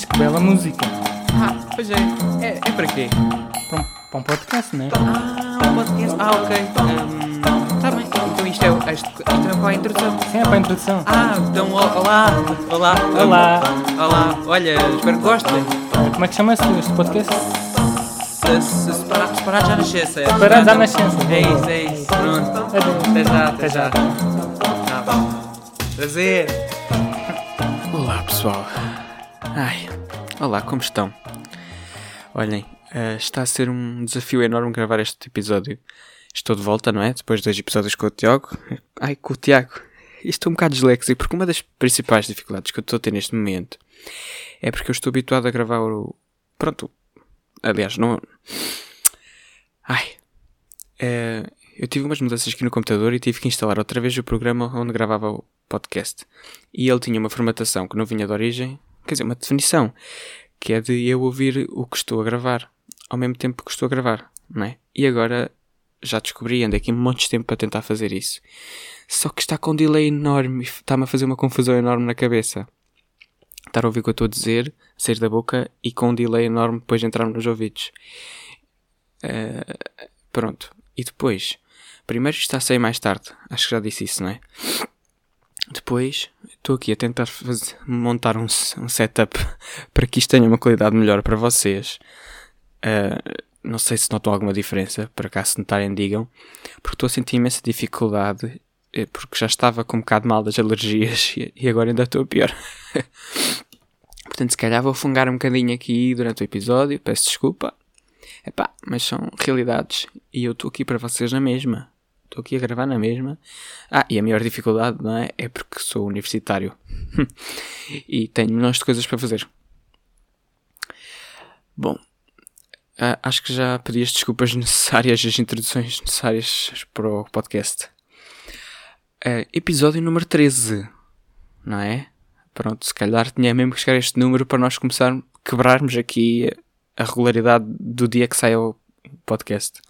Mas que bela música. Ah, pois é. É, é para quê? Para um, para um podcast, não é? Ah, um podcast. Ah, ok. Está bem. Então isto é, isto, isto é para a introdução. Sim, é para a introdução. Ah, então olá. Olá. Olá. Olá. Olha, espero que gostem. Como é que chama-se este podcast? Se, se separar, separar já nascença. Separados à nascença. É isso, é isso. Pronto. Até já, até já. Tá. Prazer. Olá, pessoal. Ai, olá, como estão? Olhem, eh, está a ser um desafio enorme gravar este episódio. Estou de volta, não é? Depois de dois episódios com o Tiago. Ai, com o Tiago. Estou um bocado disléxico, porque uma das principais dificuldades que eu estou a ter neste momento é porque eu estou habituado a gravar o. Pronto. Aliás, não. Ai. Eh, eu tive umas mudanças aqui no computador e tive que instalar outra vez o programa onde gravava o podcast. E ele tinha uma formatação que não vinha de origem, quer dizer, uma definição, que é de eu ouvir o que estou a gravar ao mesmo tempo que estou a gravar, não é? E agora já descobri, andei aqui um monte de tempo para tentar fazer isso. Só que está com um delay enorme está-me a fazer uma confusão enorme na cabeça. Estar a ouvir o que eu estou a dizer, sair da boca e com um delay enorme depois de entrar nos ouvidos. Eh, pronto. E depois, primeiro está a sair mais tarde. Acho que já disse isso, não é? Depois, estou aqui a tentar fazer- montar um, um setup para que isto tenha uma qualidade melhor para vocês. Ah, não sei se notam alguma diferença, para cá se notarem digam, porque estou a sentir imensa dificuldade, eh, porque já estava com um bocado mal das alergias e, e agora ainda estou pior. Portanto, se calhar vou fungar um bocadinho aqui durante o episódio, peço desculpa. Epá, mas são realidades e eu estou aqui para vocês na mesma. Estou aqui a gravar na mesma. Ah, e a maior dificuldade, não é? É porque sou universitário. e tenho milhões de coisas para fazer. Bom, ah, acho que já pedi as desculpas necessárias, as introduções necessárias para o podcast. Ah, episódio número 13, não é? Pronto, se calhar tinha mesmo que chegar a este número para nós começarmos, quebrarmos aqui a regularidade do dia que sai o podcast.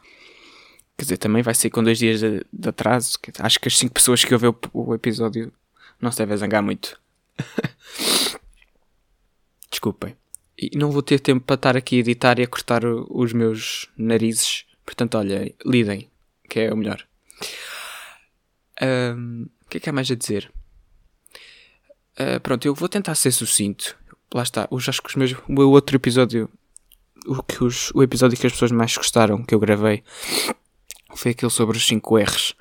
Quer dizer, também vai ser com dois dias de, de atraso. Acho que as cinco pessoas que ouvem o, o episódio não se devem zangar muito. Desculpem. E não vou ter tempo para estar aqui a editar e a cortar o- os meus narizes. Portanto, olha, lidem, que é o melhor. O que é que há mais a dizer? Ah, pronto, eu vou tentar ser sucinto. Lá está. Os, acho que os meus, o meu outro episódio, o, que os, o episódio que as pessoas mais gostaram, que eu gravei, foi aquele sobre os 5 R's.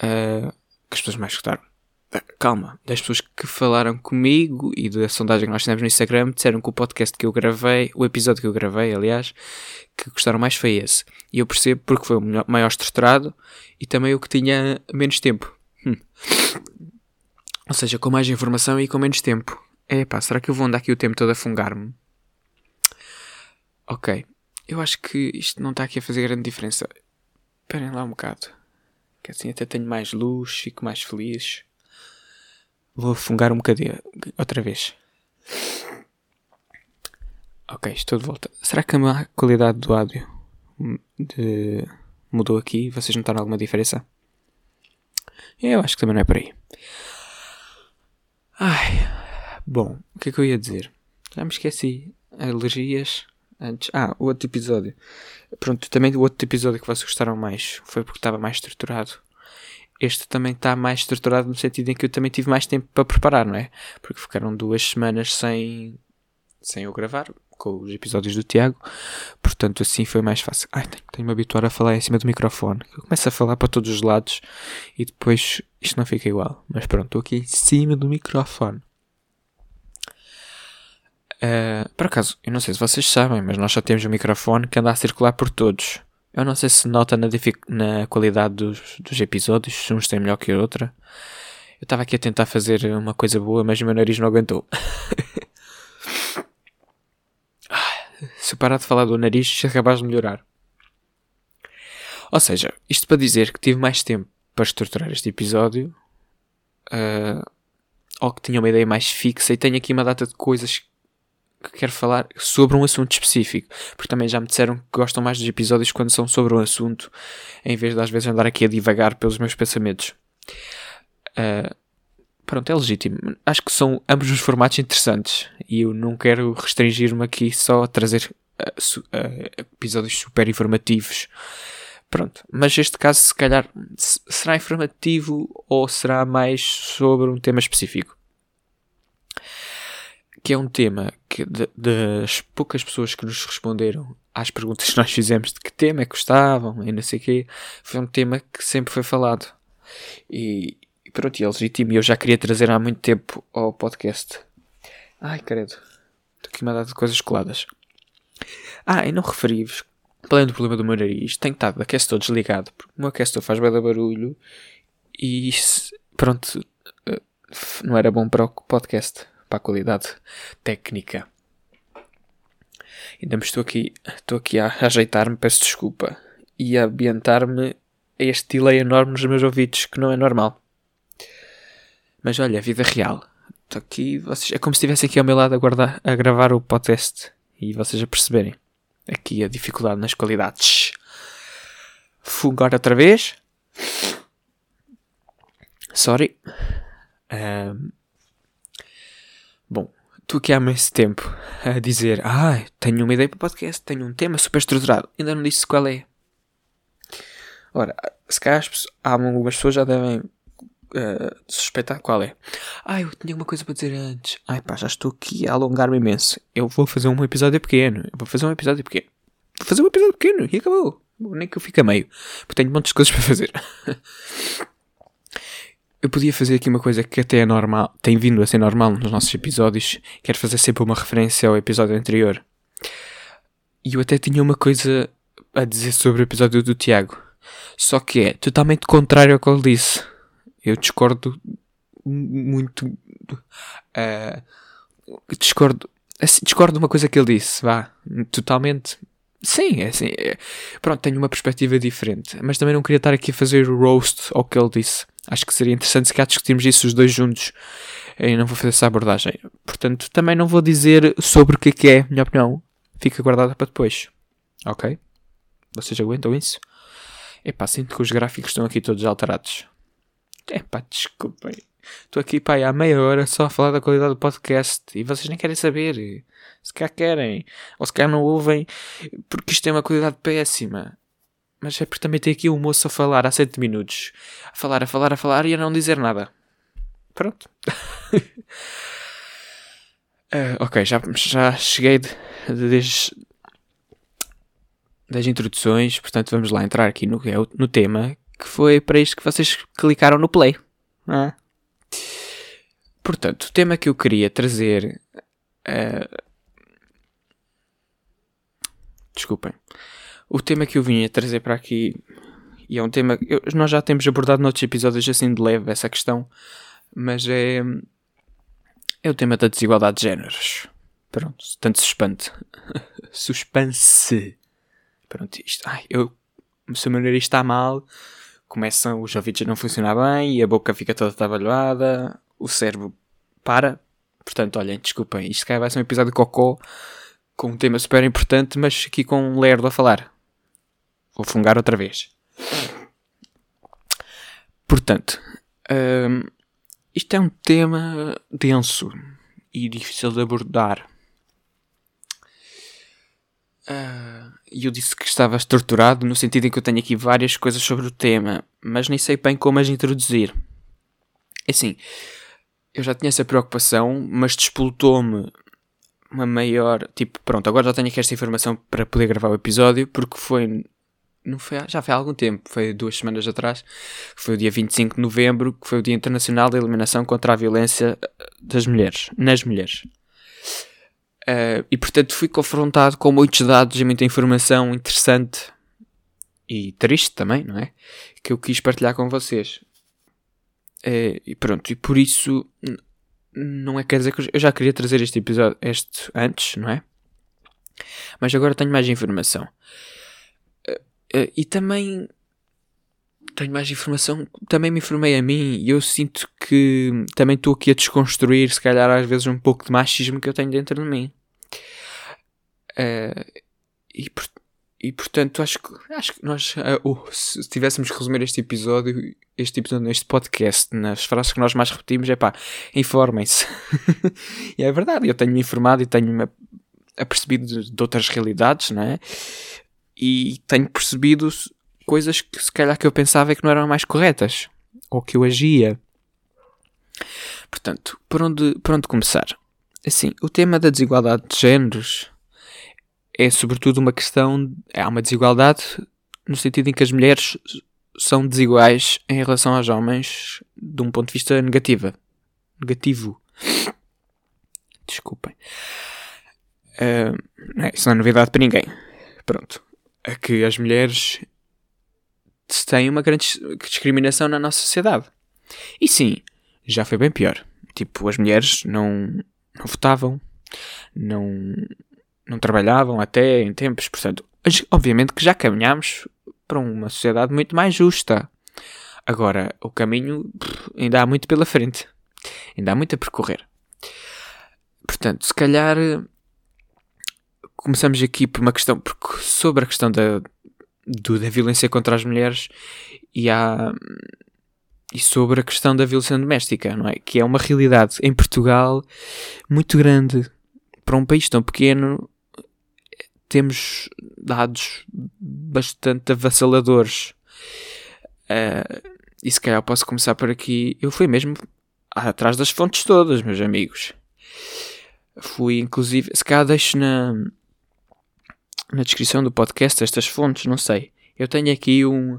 ah, que as pessoas mais gostaram. Ah, Calma, das pessoas que falaram comigo e da sondagem que nós fizemos no Instagram disseram que o podcast que eu gravei, o episódio que eu gravei, aliás, que gostaram mais foi esse. E eu percebo porque foi o maior estruturado e também o que tinha menos tempo. Hum. Ou seja, com mais informação e com menos tempo. Epá, será que eu vou andar aqui o tempo todo a fungar-me? Ok, eu acho que isto não está aqui a fazer grande diferença. Esperem lá um bocado. Que assim até tenho mais luz, fico mais feliz. Vou afungar um bocadinho. Outra vez. Ok, estou de volta. Será que a qualidade do áudio de- mudou aqui? Vocês notaram alguma diferença? Eu acho que também não é por aí. Ai, bom, o que é que eu ia dizer? Já me esqueci. Alergias. Antes. Ah, o outro episódio. Pronto, também o outro episódio que vocês gostaram mais foi porque estava mais estruturado. Este também está mais estruturado no sentido em que eu também tive mais tempo para preparar, não é? Porque ficaram duas semanas sem, sem eu gravar com os episódios do Tiago. Portanto, assim foi mais fácil. Ai, tenho, tenho me habituar a falar em cima do microfone. Eu começo a falar para todos os lados e depois isto não fica igual. Mas pronto, estou aqui em cima do microfone. Uh, por acaso, eu não sei se vocês sabem, mas nós só temos um microfone que anda a circular por todos. Eu não sei se nota na, na qualidade dos, dos episódios, se uns têm melhor que a outra. Eu estava aqui a tentar fazer uma coisa boa, mas o meu nariz não aguentou. Ah, se eu parar de falar do nariz, isto é de melhorar. Ou seja, isto para dizer que tive mais tempo para estruturar este episódio, uh, ou que tinha uma ideia mais fixa, e tenho aqui uma data de coisas que quero falar sobre um assunto específico, porque também já me disseram que gostam mais dos episódios quando são sobre um assunto, em vez de às vezes andar aqui a divagar pelos meus pensamentos. Ah, pronto, é legítimo. Acho que são ambos os formatos interessantes E eu não quero restringir-me aqui só a trazer uh, su uh, episódios super informativos. Pronto, mas este caso, se calhar, será informativo ou será mais sobre um tema específico? Que é um tema que, de, das poucas pessoas que nos responderam às perguntas que nós fizemos de que tema é que gostavam e não sei o quê, foi um tema que sempre foi falado. E, e pronto, e é legítimo. E eu já queria trazer há muito tempo ao podcast. Ai, credo. Estou aqui uma data de coisas coladas. Ah, e não referi-vos além do problema do meu nariz, tenho estado aquecedor desligado, porque o meu aquecedor faz bem barulho e pronto, eh, não era bom para o podcast, para a qualidade técnica. Ainda me estou aqui, estou aqui a ajeitar-me, peço desculpa, e a ambientar-me a este delay enorme nos meus ouvidos, que não é normal. Mas olha, vida real. Estou aqui, vocês, é como se estivesse aqui ao meu lado a, guardar, a gravar o podcast e vocês a perceberem aqui a dificuldade nas qualidades. Fugar outra vez. Sorry. Um, bom, tu aqui há mais tempo a dizer: Ah, tenho uma ideia para o podcast, tenho um tema super estruturado. Ainda não disse qual é. Ora, se calhar algumas pessoas já devem uh, suspeitar qual é. Ah, eu tinha uma coisa para dizer antes. Ai pá, já estou aqui a alongar-me imenso. Eu vou fazer um episódio pequeno. Eu vou fazer um episódio pequeno. Vou fazer um episódio pequeno e acabou. Nem que eu fique a meio. Porque tenho muitas coisas para fazer. eu podia fazer aqui uma coisa que até é normal, tem vindo a ser normal nos nossos episódios. Quero fazer sempre uma referência ao episódio anterior. E eu até tinha uma coisa a dizer sobre o episódio do Tiago. Só que é totalmente contrário ao que ele disse. Eu discordo muito. Uh, discordo. Assim, discordo de uma coisa que ele disse, vá. Totalmente. Sim, é assim. É, pronto, tenho uma perspectiva diferente. Mas também não queria estar aqui a fazer o roast ao que ele disse. Acho que seria interessante se cá discutirmos isso os dois juntos. E não vou fazer essa abordagem. Portanto, também não vou dizer sobre o que é é, minha opinião. Fica guardada para depois. Ok? Vocês aguentam isso? Epá, sinto que os gráficos estão aqui todos alterados. É pá, desculpem. Estou aqui pá, há meia hora só a falar da qualidade do podcast e vocês nem querem saber. Se cá querem, ou se cá não ouvem, porque isto tem uma qualidade péssima. Mas é porque também tem aqui um moço a falar há 7 minutos. A falar, a falar, a falar e a não dizer nada. Pronto. uh, ok, já, já cheguei de, de, desde, das introduções, portanto vamos lá entrar aqui no, no tema que foi para isto que vocês clicaram no play. É? Portanto, o tema que eu queria trazer. Uh... Desculpem. O tema que eu vinha trazer para aqui. E é um tema. Eu, nós já temos abordado noutros episódios assim de leve essa questão. Mas é. É o tema da desigualdade de géneros. Pronto, tanto suspense. suspense. Pronto, isto. Ai, eu. Se o meu nariz está mal, começam os ouvidos a não funcionar bem e a boca fica toda trabalhada, o cérebro para. Portanto, olhem, desculpem, isto vai ser um episódio cocô com um tema super importante, mas aqui com um lerdo a falar. Vou fungar outra vez. Portanto, hum, isto é um tema denso e difícil de abordar. Uh, e eu disse que estava estruturado no sentido em que eu tenho aqui várias coisas sobre o tema, mas nem sei bem como as introduzir. É assim, eu já tinha essa preocupação, mas despoltou-me uma maior. Tipo, pronto, agora já tenho aqui esta informação para poder gravar o episódio, porque foi. Não foi, já foi há algum tempo, foi duas semanas atrás, foi o dia 25 de novembro, que foi o Dia Internacional da Eliminação contra a Violência das Mulheres, nas Mulheres. Uh, e portanto fui confrontado com muitos dados e muita informação interessante e triste também, não é? Que eu quis partilhar com vocês. Uh, e pronto, e por isso não é quer dizer que eu já queria trazer este episódio este antes, não é? Mas agora tenho mais informação. Uh, e também tenho mais informação, também me informei a mim e eu sinto que também estou aqui a desconstruir, se calhar às vezes, um pouco de machismo que eu tenho dentro de mim. Uh, e, e portanto, acho que, acho que nós, uh, se tivéssemos que resumir este episódio, este episódio neste podcast, nas frases que nós mais repetimos, é pá, informem-se. e é verdade, eu tenho-me informado e tenho-me apercebido de, de outras realidades, não é? E tenho percebido coisas que se calhar que eu pensava que não eram mais corretas, ou que eu agia. Portanto, por onde, por onde começar? Assim, o tema da desigualdade de géneros é sobretudo uma questão. Há uma desigualdade no sentido em que as mulheres são desiguais em relação aos homens de um ponto de vista negativo. Negativo. Desculpem. Uh, é, isso não é novidade para ninguém. Pronto. É que as mulheres têm uma grande discriminação na nossa sociedade. E sim, já foi bem pior. Tipo, as mulheres não, não votavam, não, não trabalhavam até em tempos. Portanto, obviamente que já caminhamos para uma sociedade muito mais justa. Agora, o caminho ainda há muito pela frente. Ainda há muito a percorrer. Portanto, se calhar começamos aqui por uma questão, porque sobre a questão da, do, da violência contra as mulheres e há e sobre a questão da violência doméstica, não é? Que é uma realidade em Portugal muito grande para um país tão pequeno temos dados bastante avassaladores. Uh, e se calhar posso começar por aqui. Eu fui mesmo atrás das fontes todas, meus amigos. Fui inclusive. Se calhar deixo na, na descrição do podcast estas fontes, não sei. Eu tenho aqui um.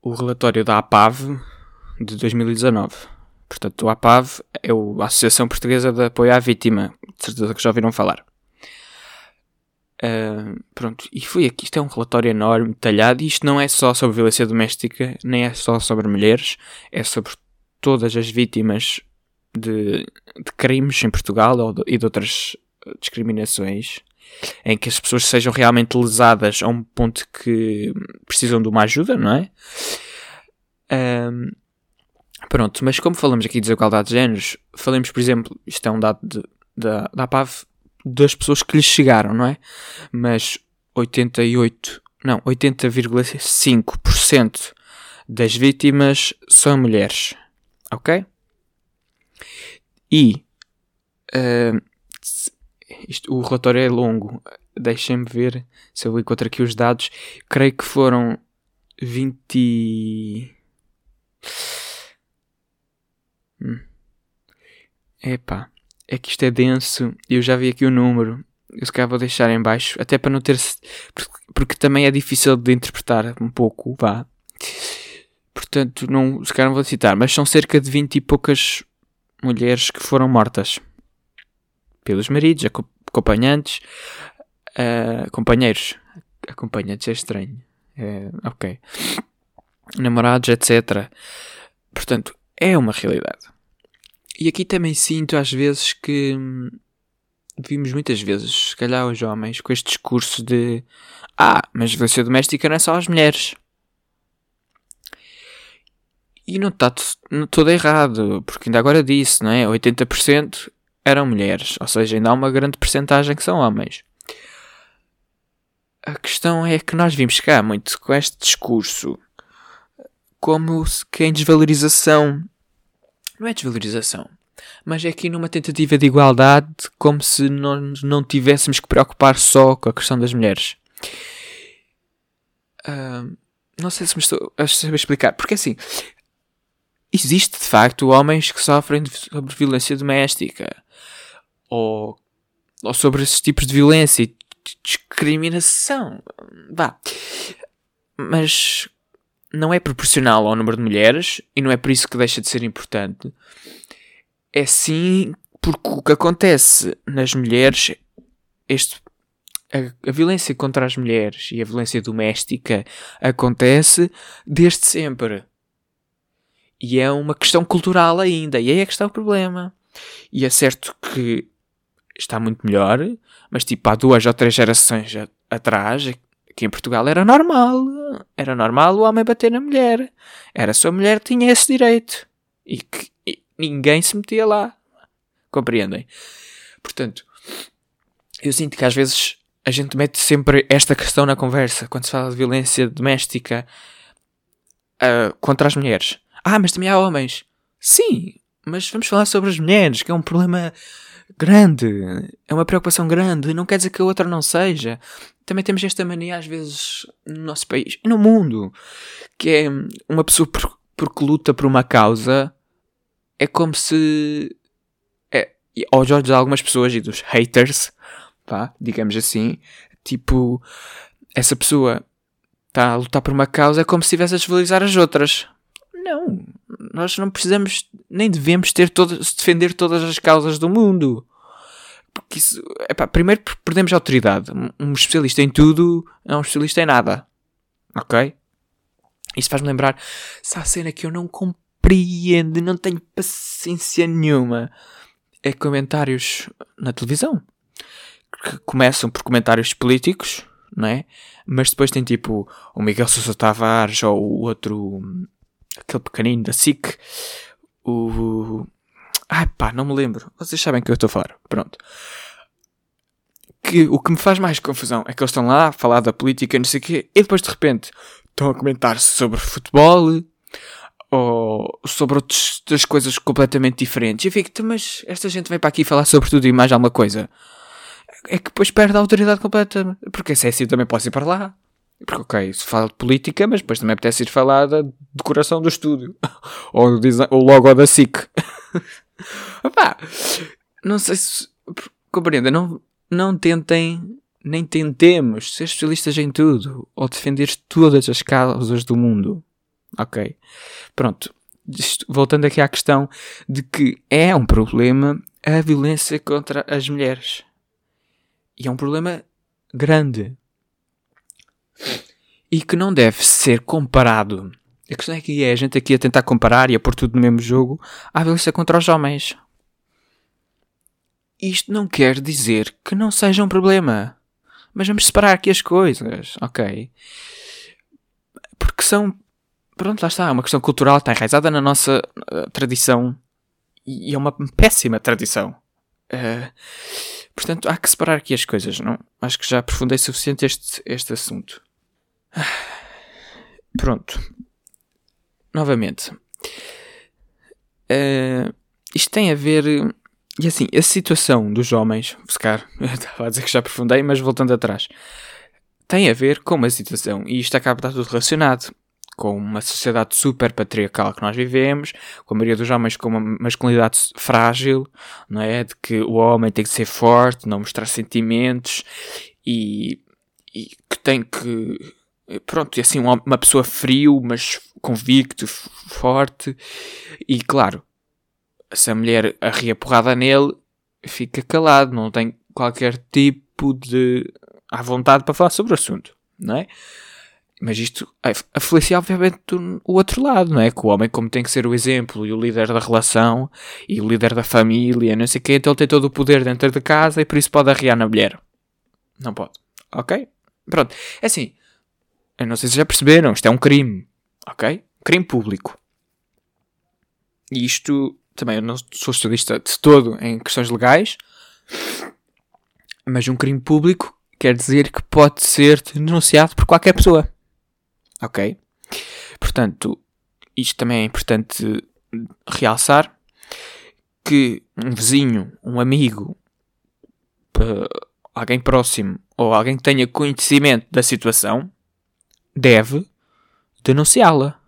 O relatório da APAV de 2019. Portanto, o APAV é a Associação Portuguesa de Apoio à Vítima. De certeza que já ouviram falar. Uh, pronto, e foi aqui. Isto é um relatório enorme, detalhado. E isto não é só sobre violência doméstica, nem é só sobre mulheres, é sobre todas as vítimas de, de crimes em Portugal ou de, e de outras discriminações em que as pessoas sejam realmente lesadas a um ponto que precisam de uma ajuda, não é? Um, pronto, mas como falamos aqui de desigualdade de géneros, falemos, por exemplo, isto é um dado de, da, da APAV, das pessoas que lhes chegaram, não é? Mas 88, não, 80,5% das vítimas são mulheres, ok? E uh, isto, o relatório é longo, deixem-me ver se eu encontro aqui os dados. Creio que foram 20. Hum. Epá, é que isto é denso. Eu já vi aqui o número. Eu se calhar vou deixar em baixo, até para não ter. Porque, também é difícil de interpretar um pouco, vá. Portanto, não, se calhar não vou citar, mas são cerca de 20 e poucas mulheres que foram mortas pelos maridos, acompanhantes, uh, companheiros. Acompanhantes é estranho. É, ok. Namorados, etc. Portanto, é uma realidade. E aqui também sinto às vezes que vimos muitas vezes, se calhar os homens, com este discurso de ah, mas violência doméstica não é só as mulheres. E não está tudo errado, porque ainda agora disse, não é? 80% eram mulheres, ou seja, ainda há uma grande percentagem que são homens. A questão é que nós vimos cá muito com este discurso como que em desvalorização não é desvalorização, mas é aqui numa tentativa de igualdade, como se não, não tivéssemos que preocupar só com a questão das mulheres. Uh, não sei se me estou a saber explicar, porque assim, existe de facto homens que sofrem sobre violência doméstica ou, ou sobre esses tipos de violência e discriminação. Vá. Mas não é proporcional ao número de mulheres e não é por isso que deixa de ser importante. É sim porque o que acontece nas mulheres, este, a, a, violência contra as mulheres e a violência doméstica acontece desde sempre. E é uma questão cultural ainda, e aí é que está o problema. E é certo que está muito melhor, mas tipo há duas ou três gerações atrás que em Portugal era normal. Era normal o homem bater na mulher. Era sua mulher tinha esse direito. E que e ninguém se metia lá. Compreendem? Portanto, eu sinto que às vezes a gente mete sempre esta questão na conversa quando se fala de violência doméstica uh, contra as mulheres. Ah, mas também há homens. Sim, mas vamos falar sobre as mulheres, que é um problema grande, é uma preocupação grande, não quer dizer que a outra não seja. Também temos esta mania às vezes no nosso país e no mundo, que é uma pessoa por, porque luta por uma causa, é como se é, aos olhos de algumas pessoas e dos haters, pá, digamos assim, tipo, essa pessoa está a lutar por uma causa é como se estivesse a desvalorizar as outras. Não, nós não precisamos nem devemos ter todas, defender todas as causas do mundo. Porque isso, epá, primeiro perdemos autoridade. Um especialista em tudo é um especialista em nada. Ok? Isso faz-me lembrar se há cena que eu não compreendo, não tenho paciência nenhuma. É comentários na televisão. Que começam por comentários políticos, não é? Mas depois tem tipo o Miguel Sousa Tavares ou o outro aquele pequenino da SIC, o. Ai pá, não me lembro. Vocês sabem que eu estou a falar. Pronto. Que o que me faz mais confusão é que eles estão lá a falar da política, não sei o quê, e depois de repente estão a comentar sobre futebol ou sobre outras coisas completamente diferentes. E fico, então, mas esta gente vem para aqui falar sobre tudo e mais alguma coisa. É que depois perde a autoridade completa. Porque é assim, também posso ir para lá. Porque, ok, se fala de política, mas depois também apetece ir falar da decoração do estúdio. ou o logo da SIC. Opá, não sei se. Compreenda, não, não tentem, nem tentemos ser especialistas em tudo. Ou defender todas as causas do mundo. Ok? Pronto. Voltando aqui à questão de que é um problema a violência contra as mulheres. E é um problema grande e que não deve ser comparado. A questão é que é a gente aqui a tentar comparar e a pôr tudo no mesmo jogo à violência contra os homens. Isto não quer dizer que não seja um problema. Mas vamos separar aqui as coisas, ok? Porque são. Pronto, lá está. É uma questão cultural, está enraizada na nossa uh, tradição. E é uma péssima tradição. Uh, portanto, há que separar aqui as coisas, não? Acho que já aprofundei suficiente este, este assunto. Pronto. Novamente. Uh, isto tem a ver. E assim, a situação dos homens. Se calhar, estava a dizer que já aprofundei, mas voltando atrás. Tem a ver com uma situação. E isto acaba de estar tudo relacionado com uma sociedade super patriarcal que nós vivemos, com a maioria dos homens com uma masculinidade frágil, não é? De que o homem tem que ser forte, não mostrar sentimentos e, e que tem que pronto, assim uma pessoa frio, mas convicto, forte, e claro, se a mulher arria porrada nele, fica calado, não tem qualquer tipo de à vontade para falar sobre o assunto, não é? Mas isto aflicia obviamente o outro lado, não é? Que o homem, como tem que ser o exemplo e o líder da relação e o líder da família, não sei o quê, então ele tem todo o poder dentro de casa e por isso pode arriar na mulher. Não pode. Ok? Pronto. É assim, eu não sei se já perceberam, isto é um crime, ok? Crime público. E isto também eu não sou estudista de todo em questões legais, mas um crime público quer dizer que pode ser denunciado por qualquer pessoa. Ok? Portanto, isto também é importante realçar que um vizinho, um amigo, alguém próximo ou alguém que tenha conhecimento da situação deve denunciá-la.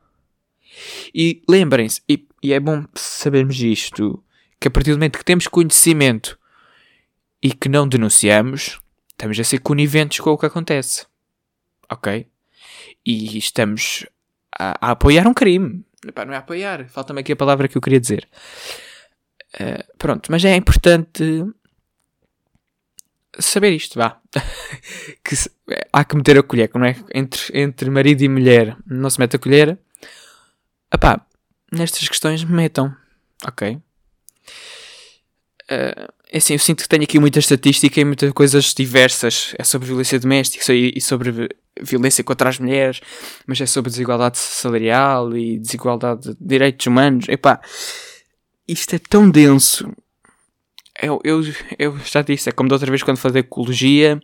E lembrem-se, e, e, é bom sabermos isto, que a partir do momento que temos conhecimento e que não denunciamos, estamos a ser coniventes com o que acontece. Ok? E estamos a, a apoiar um crime. Epá, não é apoiar, falta-me aqui a palavra que eu queria dizer. Uh, pronto, mas é importante saber isto, vá. que se, há que meter a colher, não é? Entre, entre marido e mulher não se mete a colher. Epá, nestas questões metam, ok? Uh, é assim, eu sinto que tenho aqui muita estatística e muitas coisas diversas. É sobre violência doméstica e sobre violência contra as mulheres, mas é sobre desigualdade salarial e desigualdade de direitos humanos. Epá, isto é tão denso eu, eu, eu já disse, é como da outra vez quando falei de ecologia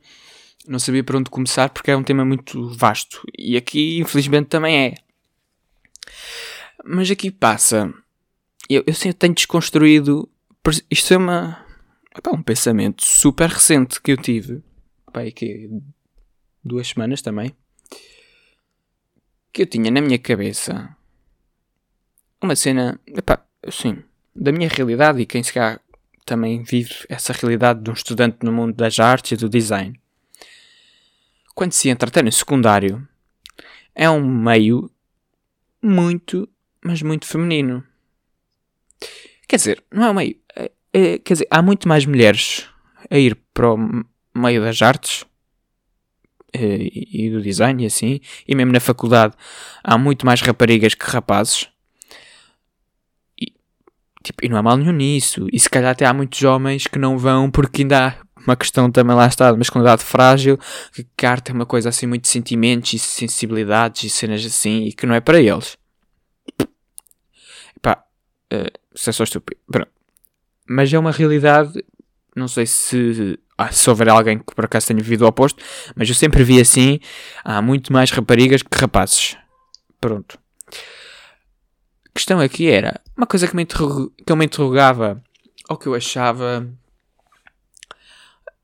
não sabia por onde começar porque é um tema muito vasto. E aqui, infelizmente, também é. Mas aqui passa. Eu, eu sempre tenho desconstruído. Isto é uma. Epá, um pensamento super recente que eu tive. Epá, que duas semanas também. Que eu tinha na minha cabeça uma cena. Epá, assim. Da minha realidade e quem se calhar também vive essa realidade de um estudante no mundo das artes e do design. Quando se entra até no secundário, é um meio muito, mas muito feminino. Quer dizer, não é um meio. É, é, quer dizer, há muito mais mulheres a ir para o meio das artes é, e do design e assim, e mesmo na faculdade há muito mais raparigas que rapazes. Tipo, e não há mal nenhum nisso. E se calhar até há muitos homens que não vão porque ainda há uma questão também lá está de masculinidade frágil, que a arte é uma coisa assim muito sentimentos e sensibilidades e cenas assim e que não é para eles. Pá, uh, isso é só estúpido. Pronto. Mas é uma realidade, não sei se, ah, se houver alguém que por acaso tenha vivido o oposto, mas eu sempre vi assim, há muito mais raparigas que rapazes. Pronto questão aqui era uma coisa que, me que eu me interrogava ou que eu achava.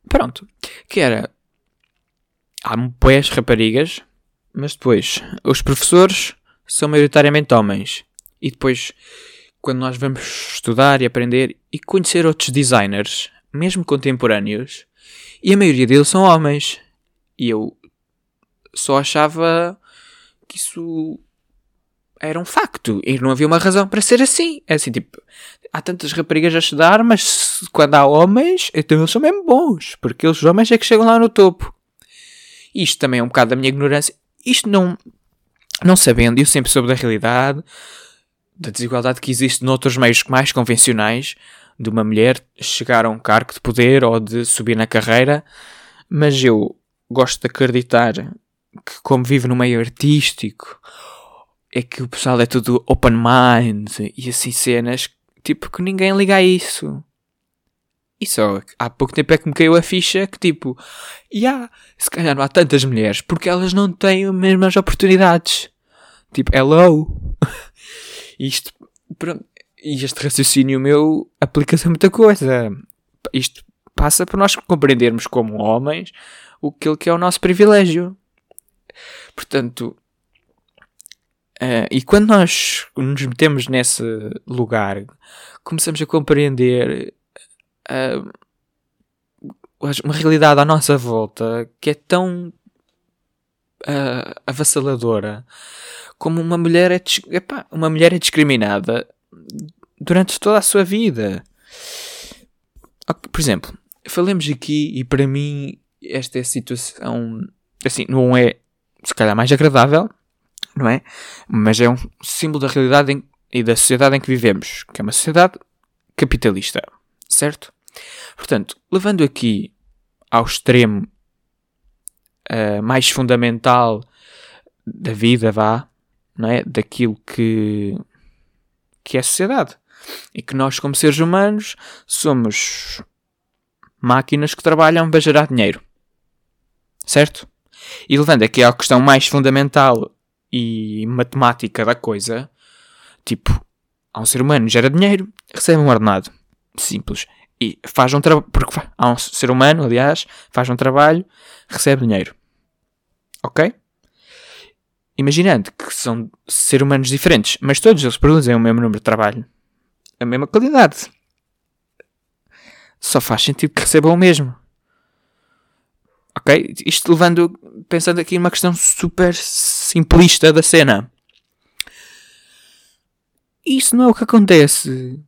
Pronto, que era. Há boas raparigas, mas depois os professores são maioritariamente homens. E depois, quando nós vamos estudar e aprender e conhecer outros designers, mesmo contemporâneos, e a maioria deles são homens. E eu só achava que isso era um facto. E não havia uma razão para ser assim. É assim, tipo, há tantas raparigas a estudar, mas quando há homens, então eles são mesmo bons. Porque os homens é que chegam lá no topo. Isto também é um bocado da minha ignorância. Isto não, não sabendo, eu sempre soube da realidade, da desigualdade que existe noutros meios mais convencionais, de uma mulher chegar a um cargo de poder ou de subir na carreira, mas eu gosto de acreditar que, como vivo no meio artístico é que o pessoal é tudo open mind e assim cenas, tipo, que ninguém liga a isso. E só há pouco tempo é que me caiu a ficha que tipo, yeah, se calhar não há tantas mulheres porque elas não têm as mesmas oportunidades. Tipo, hello. Isto, pronto, e este raciocínio meu aplica-se a muita coisa. Isto passa por nós compreendermos como homens o que é o nosso privilégio. Portanto, Uh, e quando nós nos metemos nesse lugar, começamos a compreender uh, uma realidade à nossa volta que é tão uh, avassaladora como uma mulher é, epá, uma mulher é discriminada durante toda a sua vida. Por exemplo, falemos aqui e para mim esta é a situação assim, não é se calhar mais agradável não é? Mas é um símbolo da realidade em, e da sociedade em que vivemos, que é uma sociedade capitalista, certo? Portanto, levando aqui ao extremo uh, mais fundamental da vida, vá, não é? Daquilo que, que é a sociedade. E que nós, como seres humanos, somos máquinas que trabalham para gerar dinheiro. Certo? E levando aqui à questão mais fundamental e matemática da coisa, tipo, há um ser humano gera dinheiro, recebe um ordenado. Simples. E faz um trabalho. Porque há um ser humano, aliás, faz um trabalho, recebe dinheiro. Ok? Imaginando que são seres humanos diferentes, mas todos eles produzem o mesmo número de trabalho, a mesma qualidade. Só faz sentido que recebam o mesmo. Ok? Isto levando, pensando aqui numa questão super simplista da cena. Isso não é o que acontece.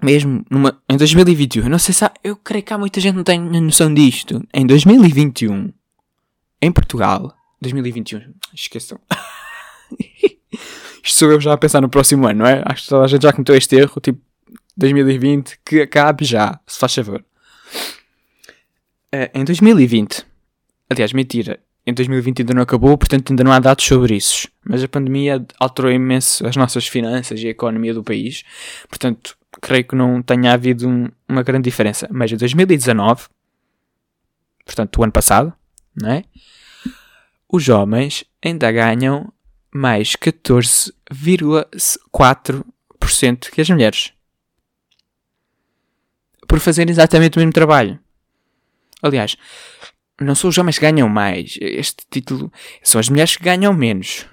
Mesmo numa, em 2021. Eu não sei se há, eu creio que há muita gente que não tem noção disto. Em 2021, em Portugal, 2021, esqueçam. Isto sou eu já a pensar no próximo ano, não é? Acho que toda a gente já cometeu este erro, tipo 2020, que acabe já, se faz favor. Uh, em 2020, aliás, mentira, em 2020 ainda não acabou, portanto ainda não há dados sobre isso. Mas a pandemia alterou imenso as nossas finanças e a economia do país, portanto creio que não tenha havido um, uma grande diferença. Mas em 2019, portanto o ano passado, não é? Os homens ainda ganham mais 14,4% que as mulheres. Por fazerem exatamente o mesmo trabalho. Aliás, não são os homens que ganham mais. Este título são as mulheres que ganham menos.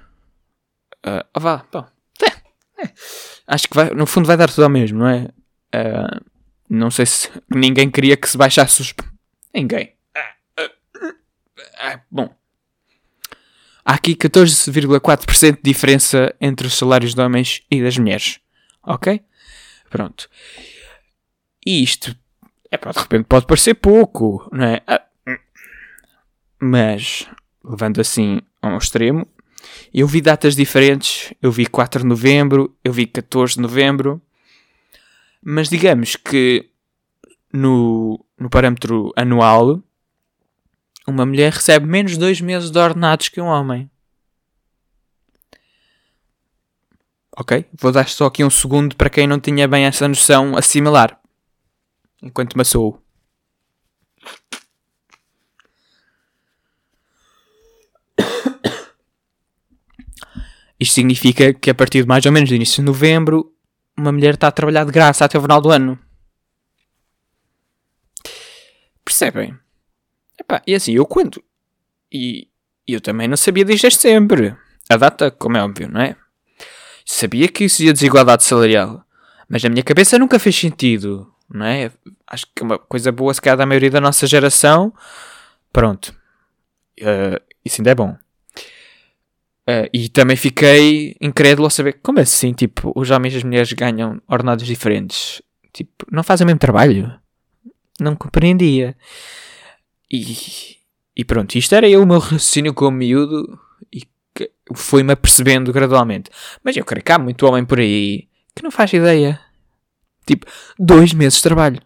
Uh, oh, vá, bom. É, é. Acho que vai, no fundo vai dar tudo ao mesmo, não é? Uh, não sei se ninguém queria que se baixasse os. Ninguém. Ah, bom. Há aqui 14,4% de diferença entre os salários de homens e das mulheres. Ok? Pronto. E isto, é de repente pode parecer pouco, não é? Mas, levando assim ao extremo, eu vi datas diferentes. Eu vi 4 de novembro, eu vi 14 de novembro. Mas digamos que no, no parâmetro anual, uma mulher recebe menos 2 meses de ordenados que um homem. Ok? Vou dar só aqui um segundo para quem não tinha bem essa noção assimilar. Enquanto me sou. Isto significa que a partir de mais ou menos do início de novembro, uma mulher está a trabalhar de graça até o final do ano. Percebem? Epá, e assim, eu quando. E eu também não sabia desde sempre. A data, como é óbvio, não é? Sabia que existia desigualdade salarial. Mas na minha cabeça nunca fez sentido, não é? Acho que uma coisa boa, se calhar, da maioria da nossa geração. Pronto. Uh, isso ainda é bom. Uh, e também fiquei incrédulo a saber como assim, tipo, os homens e as mulheres ganham ordenados diferentes. Tipo, não fazem o mesmo trabalho. Não compreendia. E, e pronto, isto era eu o meu raciocínio como miúdo e foi-me apercebendo gradualmente. Mas eu creio que há muito homem por aí que não faz ideia. Tipo, dois meses de trabalho.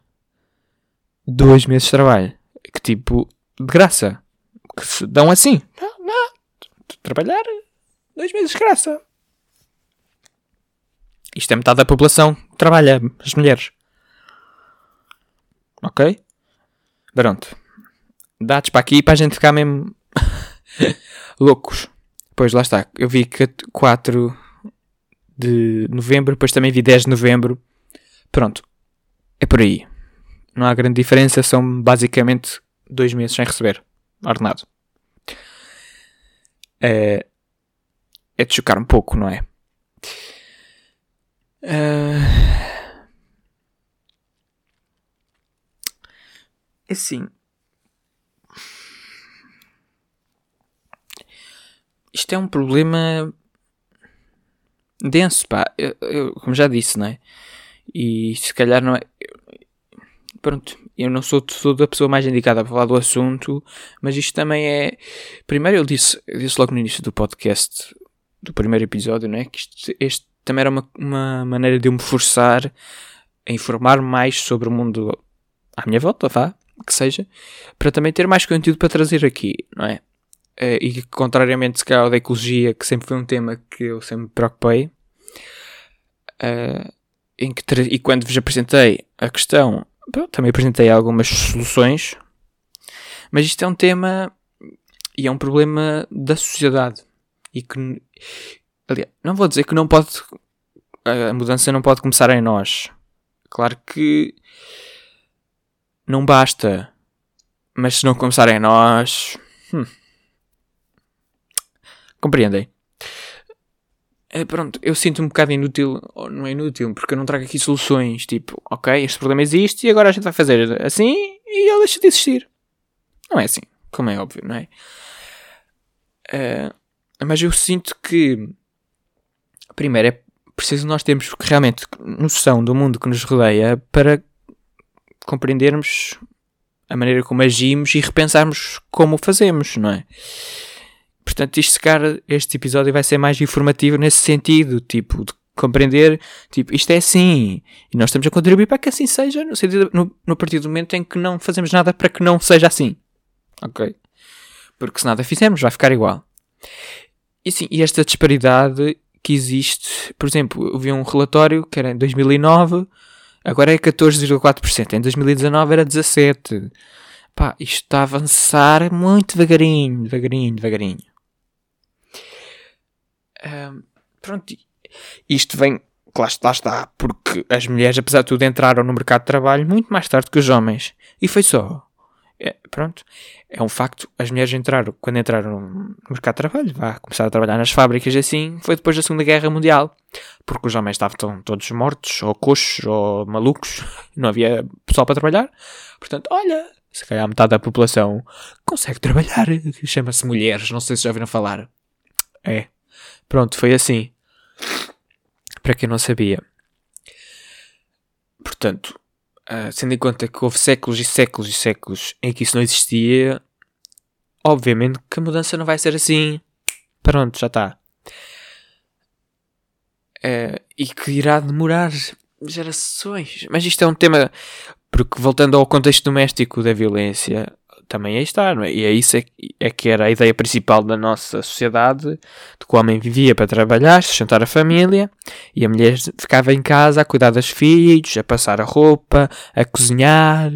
Dois meses de trabalho. Que tipo, de graça. Que se dão assim. Não, não. Trabalhar, dois meses de graça. Isto é metade da população trabalha, as mulheres. Ok? Pronto dados para aqui para a gente ficar mesmo loucos. Pois lá está, eu vi que 4 de novembro, depois também vi 10 de novembro. Pronto, é por aí. Não há grande diferença, são basicamente dois meses sem receber ordenado. É, é de chocar um pouco, não é? Uh, assim, isto é um problema denso, pá. Eu, eu, como já disse, não é? E se calhar não é. Pronto, eu não sou toda a pessoa mais indicada para falar do assunto, mas isto também é. Primeiro, eu disse, eu disse logo no início do podcast, do primeiro episódio, não é? Que isto, este também era uma, uma maneira de eu me forçar a informar mais sobre o mundo à minha volta, vá, que seja, para também ter mais conteúdo para trazer aqui, não é? uh, e contrariamente se calhar ao da ecologia, que sempre foi um tema que eu sempre me preocupei, uh, em que e quando vos apresentei a questão, também apresentei algumas soluções, mas isto é um tema e é um problema da sociedade e que aliás, não vou dizer que não pode a mudança não pode começar em nós. Claro que não basta, mas se não começar em nós, hum, Compreendem? É, pronto, eu sinto-me um bocado inútil, ou não é inútil, porque eu não trago aqui soluções, tipo, ok, este problema existe e agora a gente vai fazer assim e ele deixa de existir. Não é assim, como é óbvio, não é? Uh, mas eu sinto que, primeiro, é preciso nós termos realmente noção do mundo que nos rodeia para compreendermos a maneira como agimos e repensarmos como fazemos, não é? Portanto, isto, se este episódio vai ser mais informativo nesse sentido, tipo, de compreender, tipo, isto é assim, e nós estamos a contribuir para que assim seja, no, sentido, no, no partir do momento em que não fazemos nada para que não seja assim. Ok? Porque se nada fizermos, vai ficar igual. E sim, e esta disparidade que existe, por exemplo, eu vi um relatório que era em 2009, agora é 14,4%, em 2019 era 17%. Pá, isto está a avançar muito devagarinho, devagarinho, devagarinho. Ahm, pronto, isto vem, lá, lá está, porque as mulheres, apesar de tudo, entraram no mercado de trabalho muito mais tarde que os homens. E foi só. É, pronto, é um facto. As mulheres entraram, quando entraram no mercado de trabalho, vá começar a trabalhar nas fábricas assim, foi depois da Segunda Guerra Mundial. Porque os homens estavam todos mortos, ou coxos, ou malucos, não havia pessoal para trabalhar. Portanto, olha, se calhar metade da população consegue trabalhar. Chama-se mulheres, não sei se já ouviram falar. É. Pronto, foi assim. Para quem não sabia. Portanto, uh, sendo em conta que houve séculos e séculos e séculos em que isso não existia, obviamente que a mudança não vai ser assim. Pronto, já está. Uh, e que irá demorar gerações. Mas isto é um tema. Porque voltando ao contexto doméstico da violência, também aí está, não é? E é isso é, é que era a ideia principal da nossa sociedade, de que o homem vivia para trabalhar, sustentar a família, e a mulher ficava em casa a cuidar dos filhos, a passar a roupa, a cozinhar,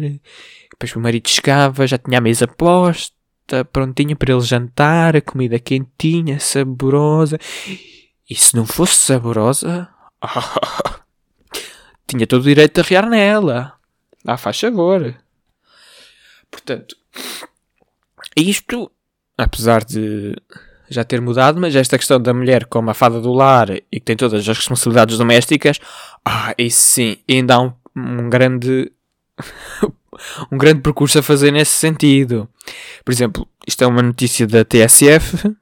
depois o marido chegava, já tinha a mesa posta, prontinha para ele jantar, a comida quentinha, saborosa, e se não fosse saborosa, tinha todo o direito de arriar nela. Ah, faz favor. Portanto, isto, apesar de já ter mudado, mas esta questão da mulher como a fada do lar e que tem todas as responsabilidades domésticas, ah, isso sim, ainda há um, um grande um grande percurso a fazer nesse sentido. Por exemplo, isto é uma notícia da TSF uh,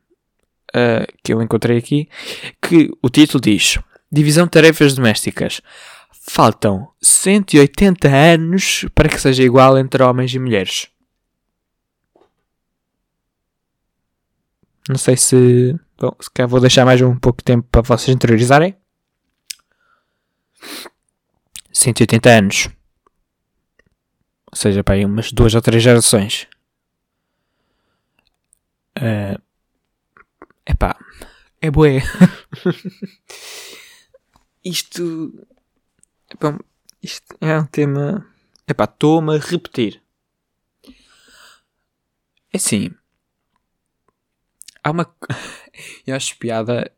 que eu encontrei aqui, que o título diz Divisão de Tarefas Domésticas. Faltam 180 anos para que seja igual entre homens e mulheres. Não sei se. Bom, se calhar vou deixar mais um pouco de tempo para vocês interiorizarem. 180 anos. Ou seja, para aí umas duas ou três gerações. Uh, epá, é bué. Isto. Bom, isto é um tema. Epá, estou-me a repetir. É assim há uma. eu acho piada.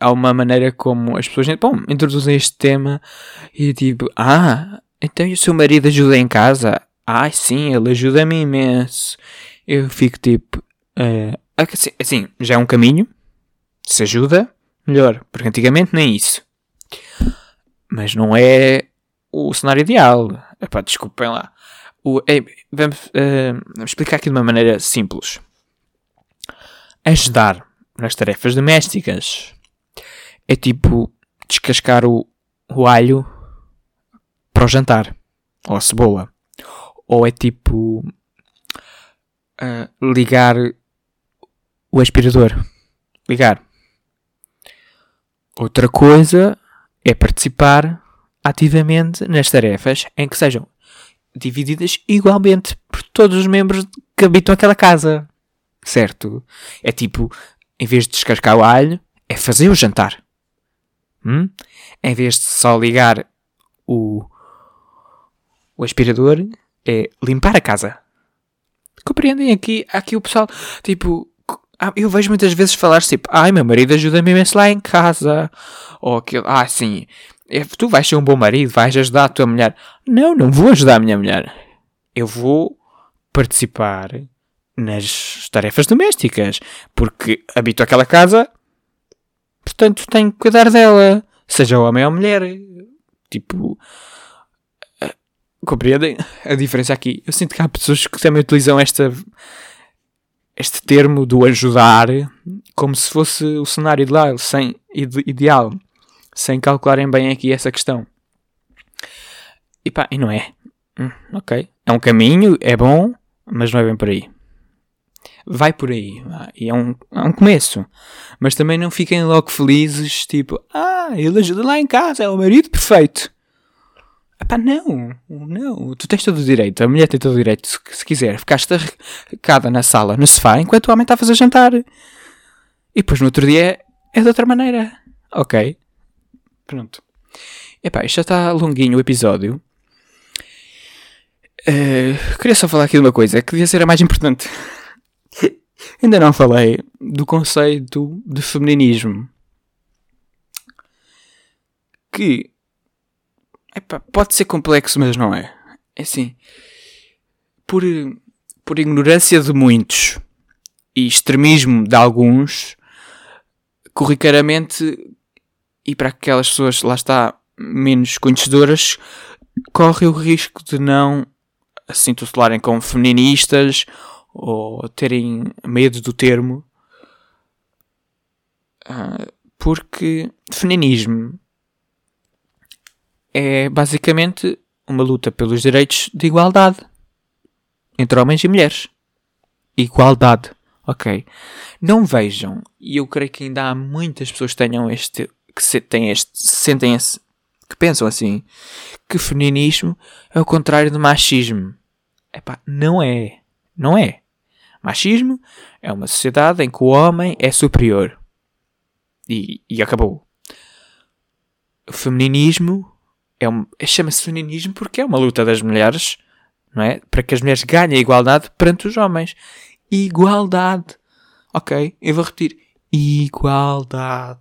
Há uma maneira como as pessoas bom, introduzem este tema e tipo, ah, então e o seu marido ajuda em casa? Ah, sim, ele ajuda-me imenso. Eu fico tipo, uh, assim, assim, já é um caminho. Se ajuda, melhor, porque antigamente nem isso. Mas não é o cenário ideal. Epá, desculpem lá. O, é, vamos, uh, vamos explicar aqui de uma maneira simples ajudar nas tarefas domésticas. É tipo descascar o, o alho para o jantar, ou a cebola. Ou é tipo uh, ligar o aspirador. Ligar. Outra coisa é participar ativamente nas tarefas em que sejam divididas igualmente por todos os membros que habitam aquela casa certo? É tipo, em vez de descascar o alho, é fazer o jantar. Hum? Em vez de só ligar o, o aspirador, é limpar a casa. Compreendem aqui? Aqui o pessoal, tipo, ah, eu vejo muitas vezes falar tipo, ai, meu marido ajuda-me imenso lá em casa. Ou aquilo, ah, sim, é, tu vais ser um bom marido, vais ajudar a tua mulher. Não, não vou ajudar a minha mulher. Eu vou participar nas tarefas domésticas, porque habito aquela casa, portanto tenho que cuidar dela, seja homem ou mulher. Tipo, uh, compreendem a diferença aqui? Eu sinto que há pessoas que também utilizam esta, este termo do ajudar como se fosse o cenário ideal, sem, ideal, sem calcularem bem aqui essa questão. E pá, e não é. Hum, ok. É um caminho, é bom, mas não é bem por aí vai por aí. E é um, é um começo. Mas também não fiquem logo felizes, tipo, ah, ele ajuda lá em casa, é o marido perfeito. Epá, não, não. Tu tens todo o direito, a mulher tem todo o direito, se, se quiser, ficar estarrecada na sala, no sofá, enquanto o homem está a fazer jantar. E depois no outro dia é de outra maneira. Ok. Pronto. Epá, isto já está longuinho o episódio. Uh, queria só falar aqui de uma coisa que devia ser a mais importante. Ainda não falei do conceito de feminismo. Que pode ser complexo, mas não é. É assim, por, por ignorância de muitos e extremismo de alguns, corriqueiramente, e para aquelas pessoas, lá está, menos conhecedoras, corre o risco de não se intitularem como feministas ou terem medo do termo, uh, porque feminismo é basicamente uma luta pelos direitos de igualdade entre homens e mulheres. Igualdade, ok? Não vejam, e eu creio que ainda há muitas pessoas que tenham este, que se, têm este, sentem esse, que pensam assim, que feminismo é o contrário de machismo. Epá, não é. Não é. Machismo é uma sociedade em que o homem é superior. E, e acabou. Feminismo é um, chama-se feminismo porque é uma luta das mulheres, não é? Para que as mulheres ganhem a igualdade perante os homens. Igualdade. Ok? Eu vou repetir. Igualdade.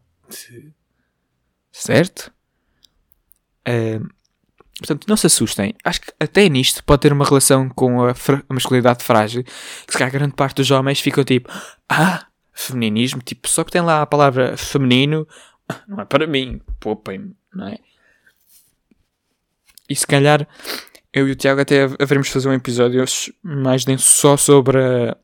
Certo? Uh, Portanto, não se assustem. Acho que até nisto pode ter uma relação com a, a masculinidade frágil. Que se calhar grande parte dos homens ficam tipo, ah, feminismo, tipo, só que tem lá a palavra feminino, não é para mim, poupem-me, não é? E se calhar eu e o Tiago até haveremos fazer um episódio mais denso só sobre a...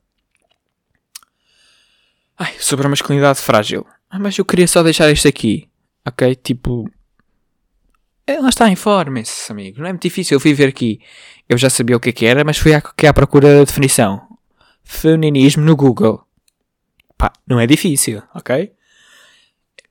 Ai, sobre a masculinidade frágil. Ah, mas eu queria só deixar isto aqui, ok? Tipo, lá está, informem-se, amigos. Não é muito difícil. Eu fui ver aqui. Eu já sabia o que, é que era, mas fui aqui à procura da definição. Feminismo no Google. Pá, não é difícil, ok?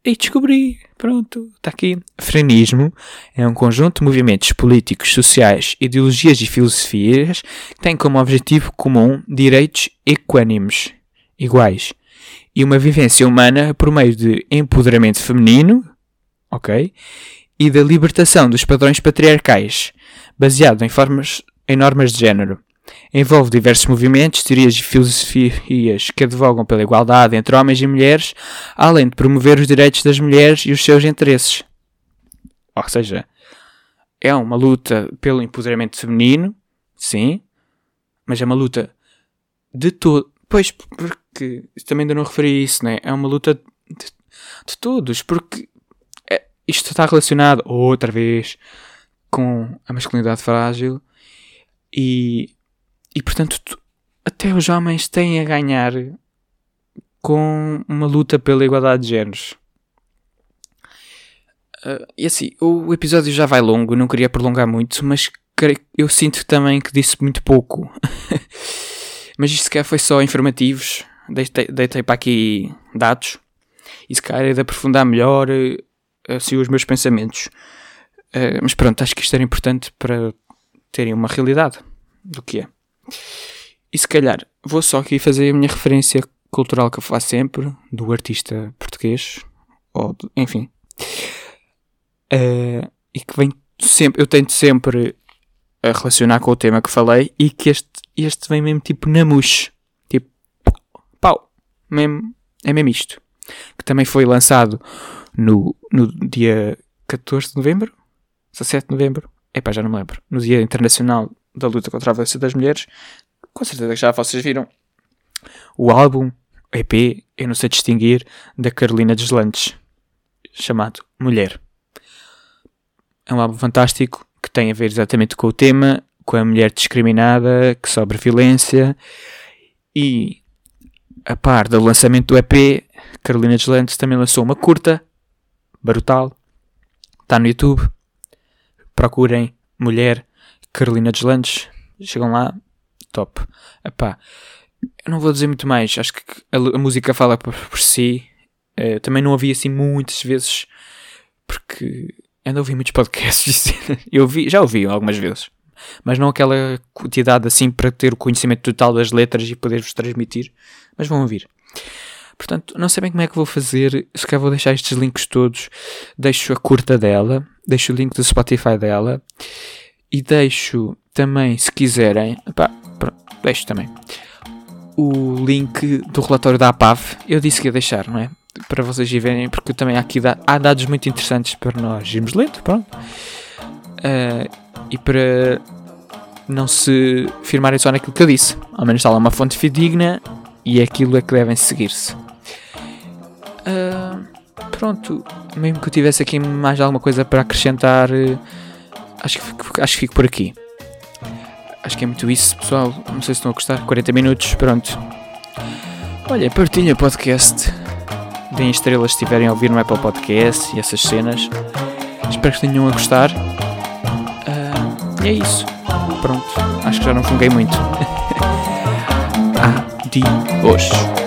E descobri. Pronto, está aqui. Feminismo é um conjunto de movimentos políticos, sociais, ideologias e filosofias que têm como objetivo comum direitos equânimes, iguais, e uma vivência humana por meio de empoderamento feminino, ok? E da libertação dos padrões patriarcais, baseado em, formas, em normas de género. Envolve diversos movimentos, teorias e filosofias que advogam pela igualdade entre homens e mulheres, além de promover os direitos das mulheres e os seus interesses. Ou seja, é uma luta pelo empoderamento feminino, sim, mas é uma luta de todo. Pois, porque também ainda não referi isso, né? É uma luta de, de todos, porque isto está relacionado outra vez com a masculinidade frágil e, e portanto até os homens têm a ganhar com uma luta pela igualdade de géneros. Uh, e assim, o episódio já vai longo, não queria prolongar muito, mas eu sinto também que disse muito pouco. mas isto sequer foi só informativos, deitei, deitei para aqui dados, e se calhar é de aprofundar melhor assim os meus pensamentos. Uh, mas pronto, acho que isto era importante para terem uma realidade do que é. E se calhar vou só aqui fazer a minha referência cultural que eu faço sempre, do artista português, ou de, enfim, uh, e que vem sempre, eu tento sempre a relacionar com o tema que falei e que este, este vem mesmo tipo na mousse, tipo pau, mesmo, é mesmo isto, que também foi lançado no, no dia 14 de novembro, 17 de novembro, epá, já não me lembro, no Dia Internacional da Luta contra a Violência das Mulheres, com certeza que já vocês viram o álbum EP Eu Não Sei Distinguir da Carolina Deslandes, chamado Mulher. É um álbum fantástico que tem a ver exatamente com o tema, com a mulher discriminada, que sofre violência e a par do lançamento do EP, Carolina Deslandes também lançou uma curta brutal. Está no YouTube. Procurem Mulher Carolina Deslandes. Chegam lá. Top. Epá, eu não vou dizer muito mais. Acho que a, a música fala por, por si. Uh, também não ouvi assim muitas vezes. Porque ainda ouvi muitos podcasts. eu ouvi, já ouvi algumas vezes. Mas não aquela quantidade assim para ter o conhecimento total das letras e poder-vos transmitir. Mas vão ouvir. Portanto, não sei bem como é que vou fazer. Se calhar vou deixar estes links todos. Deixo a curta dela, deixo o link do Spotify dela e deixo também, se quiserem, pronto, deixo também o link do relatório da APAV. Eu disse que ia deixar, não é? Para vocês verem, porque também aqui há dados muito interessantes para nós irmos lento, pronto. Uh, e para não se firmarem só naquilo que eu disse. Ao menos está lá uma fonte fidedigna e é aquilo é que devem seguir-se. Pronto, mesmo que eu tivesse aqui mais alguma coisa para acrescentar, uh, acho, que acho que fico por aqui. Acho que é muito isso, pessoal. Não sei se estão a gostar. 40 minutos, pronto. Olha, partilha o podcast. Deem estrelas se estiverem a ouvir no Apple Podcast e essas cenas. Espero que tenham a gostar. Uh, e é isso. Pronto. Acho que já não funguei muito. Adiós.